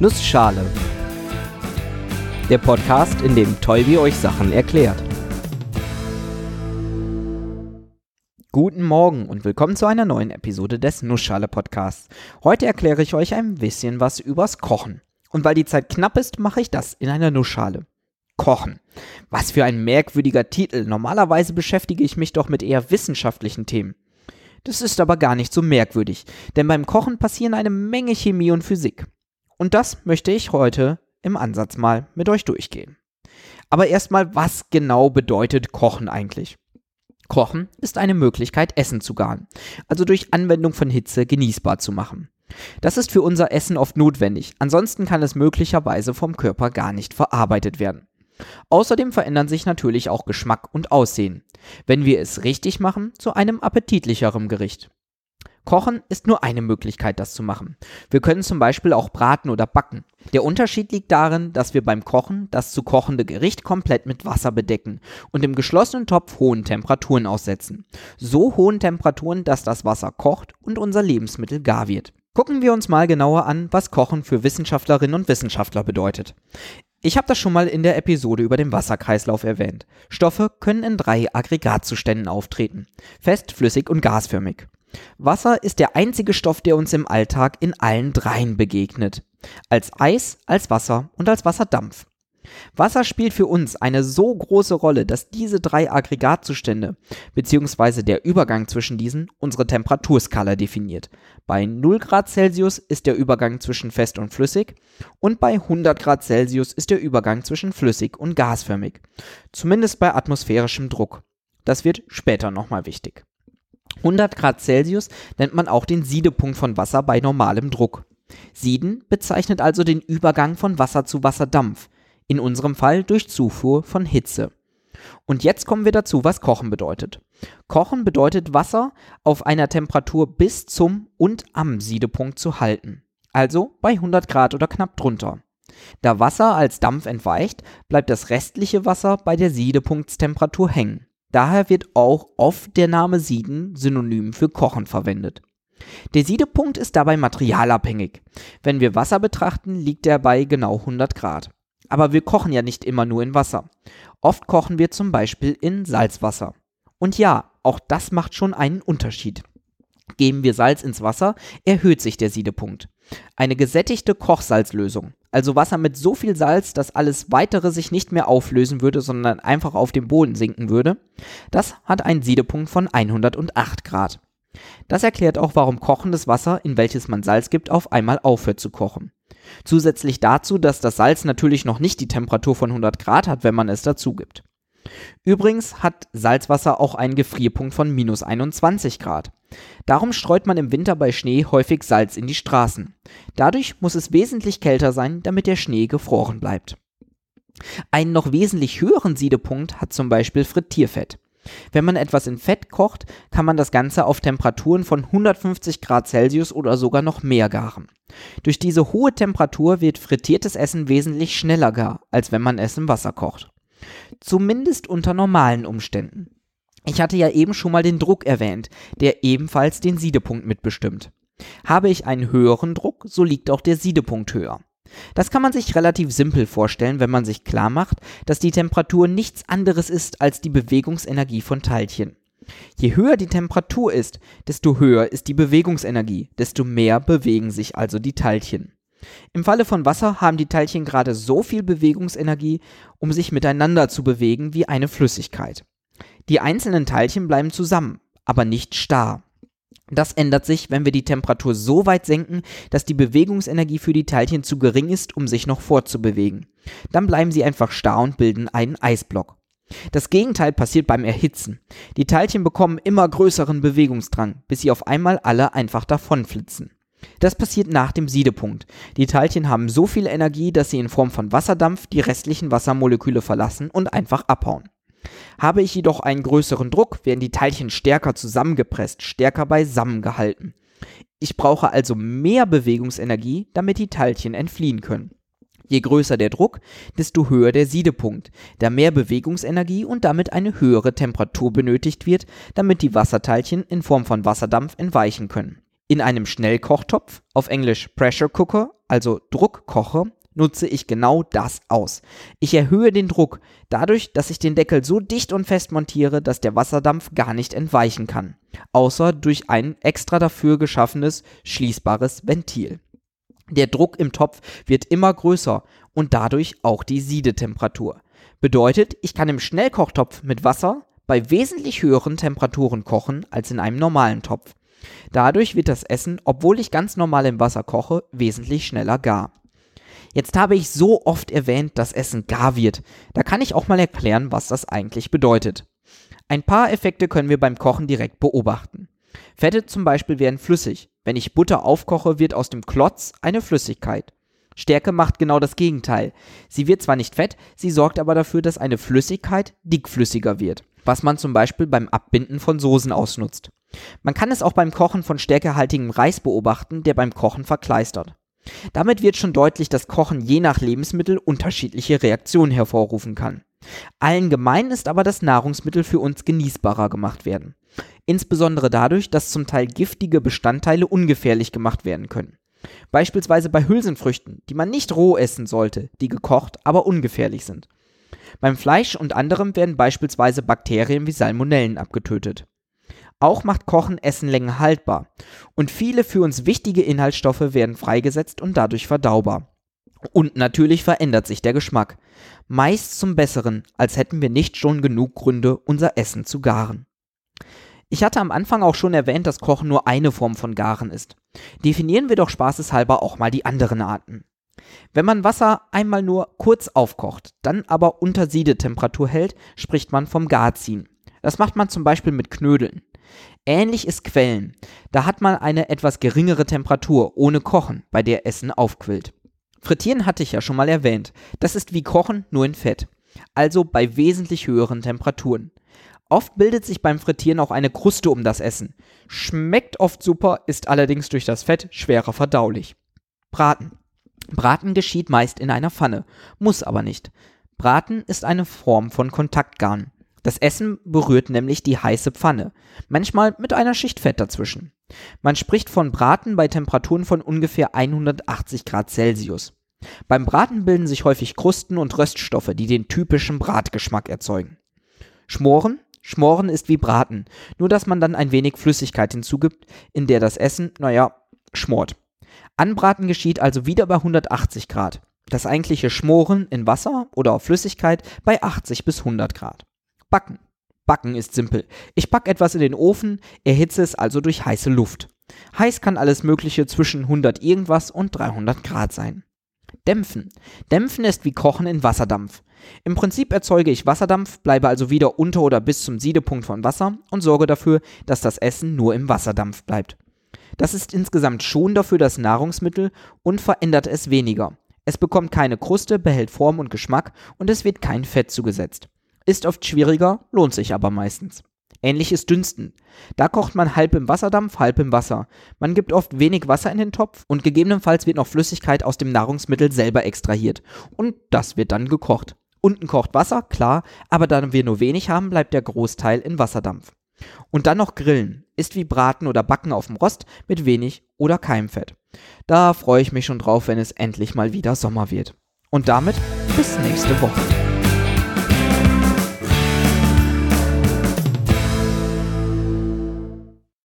Nussschale. Der Podcast, in dem Tolbi euch Sachen erklärt. Guten Morgen und willkommen zu einer neuen Episode des Nussschale Podcasts. Heute erkläre ich euch ein bisschen was übers Kochen. Und weil die Zeit knapp ist, mache ich das in einer Nussschale. Kochen. Was für ein merkwürdiger Titel. Normalerweise beschäftige ich mich doch mit eher wissenschaftlichen Themen. Das ist aber gar nicht so merkwürdig, denn beim Kochen passieren eine Menge Chemie und Physik. Und das möchte ich heute im Ansatz mal mit euch durchgehen. Aber erstmal, was genau bedeutet Kochen eigentlich? Kochen ist eine Möglichkeit, Essen zu garen, also durch Anwendung von Hitze genießbar zu machen. Das ist für unser Essen oft notwendig, ansonsten kann es möglicherweise vom Körper gar nicht verarbeitet werden. Außerdem verändern sich natürlich auch Geschmack und Aussehen, wenn wir es richtig machen, zu einem appetitlicheren Gericht. Kochen ist nur eine Möglichkeit, das zu machen. Wir können zum Beispiel auch braten oder backen. Der Unterschied liegt darin, dass wir beim Kochen das zu kochende Gericht komplett mit Wasser bedecken und im geschlossenen Topf hohen Temperaturen aussetzen. So hohen Temperaturen, dass das Wasser kocht und unser Lebensmittel gar wird. Gucken wir uns mal genauer an, was Kochen für Wissenschaftlerinnen und Wissenschaftler bedeutet. Ich habe das schon mal in der Episode über den Wasserkreislauf erwähnt. Stoffe können in drei Aggregatzuständen auftreten. Fest, flüssig und gasförmig. Wasser ist der einzige Stoff, der uns im Alltag in allen dreien begegnet. Als Eis, als Wasser und als Wasserdampf. Wasser spielt für uns eine so große Rolle, dass diese drei Aggregatzustände bzw. der Übergang zwischen diesen unsere Temperaturskala definiert. Bei 0 Grad Celsius ist der Übergang zwischen fest und flüssig und bei 100 Grad Celsius ist der Übergang zwischen flüssig und gasförmig. Zumindest bei atmosphärischem Druck. Das wird später nochmal wichtig. 100 Grad Celsius nennt man auch den Siedepunkt von Wasser bei normalem Druck. Sieden bezeichnet also den Übergang von Wasser zu Wasserdampf, in unserem Fall durch Zufuhr von Hitze. Und jetzt kommen wir dazu, was Kochen bedeutet. Kochen bedeutet Wasser auf einer Temperatur bis zum und am Siedepunkt zu halten, also bei 100 Grad oder knapp drunter. Da Wasser als Dampf entweicht, bleibt das restliche Wasser bei der Siedepunktstemperatur hängen. Daher wird auch oft der Name Sieden synonym für Kochen verwendet. Der Siedepunkt ist dabei materialabhängig. Wenn wir Wasser betrachten, liegt er bei genau 100 Grad. Aber wir kochen ja nicht immer nur in Wasser. Oft kochen wir zum Beispiel in Salzwasser. Und ja, auch das macht schon einen Unterschied. Geben wir Salz ins Wasser, erhöht sich der Siedepunkt. Eine gesättigte Kochsalzlösung, also Wasser mit so viel Salz, dass alles weitere sich nicht mehr auflösen würde, sondern einfach auf den Boden sinken würde, das hat einen Siedepunkt von 108 Grad. Das erklärt auch, warum kochendes Wasser, in welches man Salz gibt, auf einmal aufhört zu kochen. Zusätzlich dazu, dass das Salz natürlich noch nicht die Temperatur von 100 Grad hat, wenn man es dazu gibt. Übrigens hat Salzwasser auch einen Gefrierpunkt von minus 21 Grad. Darum streut man im Winter bei Schnee häufig Salz in die Straßen. Dadurch muss es wesentlich kälter sein, damit der Schnee gefroren bleibt. Einen noch wesentlich höheren Siedepunkt hat zum Beispiel Frittierfett. Wenn man etwas in Fett kocht, kann man das Ganze auf Temperaturen von 150 Grad Celsius oder sogar noch mehr garen. Durch diese hohe Temperatur wird frittiertes Essen wesentlich schneller gar, als wenn man es im Wasser kocht. Zumindest unter normalen Umständen. Ich hatte ja eben schon mal den Druck erwähnt, der ebenfalls den Siedepunkt mitbestimmt. Habe ich einen höheren Druck, so liegt auch der Siedepunkt höher. Das kann man sich relativ simpel vorstellen, wenn man sich klar macht, dass die Temperatur nichts anderes ist als die Bewegungsenergie von Teilchen. Je höher die Temperatur ist, desto höher ist die Bewegungsenergie, desto mehr bewegen sich also die Teilchen. Im Falle von Wasser haben die Teilchen gerade so viel Bewegungsenergie, um sich miteinander zu bewegen wie eine Flüssigkeit. Die einzelnen Teilchen bleiben zusammen, aber nicht starr. Das ändert sich, wenn wir die Temperatur so weit senken, dass die Bewegungsenergie für die Teilchen zu gering ist, um sich noch fortzubewegen. Dann bleiben sie einfach starr und bilden einen Eisblock. Das Gegenteil passiert beim Erhitzen. Die Teilchen bekommen immer größeren Bewegungsdrang, bis sie auf einmal alle einfach davonflitzen. Das passiert nach dem Siedepunkt. Die Teilchen haben so viel Energie, dass sie in Form von Wasserdampf die restlichen Wassermoleküle verlassen und einfach abhauen. Habe ich jedoch einen größeren Druck, werden die Teilchen stärker zusammengepresst, stärker beisammen gehalten. Ich brauche also mehr Bewegungsenergie, damit die Teilchen entfliehen können. Je größer der Druck, desto höher der Siedepunkt, da mehr Bewegungsenergie und damit eine höhere Temperatur benötigt wird, damit die Wasserteilchen in Form von Wasserdampf entweichen können. In einem Schnellkochtopf, auf Englisch Pressure Cooker, also Druckkocher, nutze ich genau das aus. Ich erhöhe den Druck dadurch, dass ich den Deckel so dicht und fest montiere, dass der Wasserdampf gar nicht entweichen kann, außer durch ein extra dafür geschaffenes schließbares Ventil. Der Druck im Topf wird immer größer und dadurch auch die Siedetemperatur. Bedeutet, ich kann im Schnellkochtopf mit Wasser bei wesentlich höheren Temperaturen kochen als in einem normalen Topf. Dadurch wird das Essen, obwohl ich ganz normal im Wasser koche, wesentlich schneller gar. Jetzt habe ich so oft erwähnt, dass Essen gar wird. Da kann ich auch mal erklären, was das eigentlich bedeutet. Ein paar Effekte können wir beim Kochen direkt beobachten. Fette zum Beispiel werden flüssig. Wenn ich Butter aufkoche, wird aus dem Klotz eine Flüssigkeit. Stärke macht genau das Gegenteil. Sie wird zwar nicht fett, sie sorgt aber dafür, dass eine Flüssigkeit dickflüssiger wird, was man zum Beispiel beim Abbinden von Soßen ausnutzt. Man kann es auch beim Kochen von stärkehaltigem Reis beobachten, der beim Kochen verkleistert. Damit wird schon deutlich, dass Kochen je nach Lebensmittel unterschiedliche Reaktionen hervorrufen kann. Allen gemein ist aber, dass Nahrungsmittel für uns genießbarer gemacht werden. Insbesondere dadurch, dass zum Teil giftige Bestandteile ungefährlich gemacht werden können. Beispielsweise bei Hülsenfrüchten, die man nicht roh essen sollte, die gekocht, aber ungefährlich sind. Beim Fleisch und anderem werden beispielsweise Bakterien wie Salmonellen abgetötet. Auch macht Kochen Essen länger haltbar und viele für uns wichtige Inhaltsstoffe werden freigesetzt und dadurch verdaubar. Und natürlich verändert sich der Geschmack. Meist zum Besseren, als hätten wir nicht schon genug Gründe, unser Essen zu garen. Ich hatte am Anfang auch schon erwähnt, dass Kochen nur eine Form von Garen ist. Definieren wir doch spaßeshalber auch mal die anderen Arten. Wenn man Wasser einmal nur kurz aufkocht, dann aber unter Siedetemperatur hält, spricht man vom Garziehen. Das macht man zum Beispiel mit Knödeln. Ähnlich ist Quellen. Da hat man eine etwas geringere Temperatur ohne Kochen, bei der Essen aufquillt. Frittieren hatte ich ja schon mal erwähnt. Das ist wie Kochen nur in Fett. Also bei wesentlich höheren Temperaturen. Oft bildet sich beim Frittieren auch eine Kruste um das Essen. Schmeckt oft super, ist allerdings durch das Fett schwerer verdaulich. Braten. Braten geschieht meist in einer Pfanne, muss aber nicht. Braten ist eine Form von Kontaktgarn. Das Essen berührt nämlich die heiße Pfanne, manchmal mit einer Schicht Fett dazwischen. Man spricht von Braten bei Temperaturen von ungefähr 180 Grad Celsius. Beim Braten bilden sich häufig Krusten und Röststoffe, die den typischen Bratgeschmack erzeugen. Schmoren? Schmoren ist wie Braten, nur dass man dann ein wenig Flüssigkeit hinzugibt, in der das Essen, naja, schmort. Anbraten geschieht also wieder bei 180 Grad. Das eigentliche Schmoren in Wasser oder auf Flüssigkeit bei 80 bis 100 Grad. Backen. Backen ist simpel. Ich packe etwas in den Ofen, erhitze es also durch heiße Luft. Heiß kann alles Mögliche zwischen 100 irgendwas und 300 Grad sein. Dämpfen. Dämpfen ist wie Kochen in Wasserdampf. Im Prinzip erzeuge ich Wasserdampf, bleibe also wieder unter oder bis zum Siedepunkt von Wasser und sorge dafür, dass das Essen nur im Wasserdampf bleibt. Das ist insgesamt schonender für das Nahrungsmittel und verändert es weniger. Es bekommt keine Kruste, behält Form und Geschmack und es wird kein Fett zugesetzt. Ist oft schwieriger, lohnt sich aber meistens. Ähnlich ist Dünsten. Da kocht man halb im Wasserdampf, halb im Wasser. Man gibt oft wenig Wasser in den Topf und gegebenenfalls wird noch Flüssigkeit aus dem Nahrungsmittel selber extrahiert. Und das wird dann gekocht. Unten kocht Wasser, klar, aber da wir nur wenig haben, bleibt der Großteil in Wasserdampf. Und dann noch Grillen. Ist wie Braten oder Backen auf dem Rost mit wenig oder keinem Fett. Da freue ich mich schon drauf, wenn es endlich mal wieder Sommer wird. Und damit bis nächste Woche.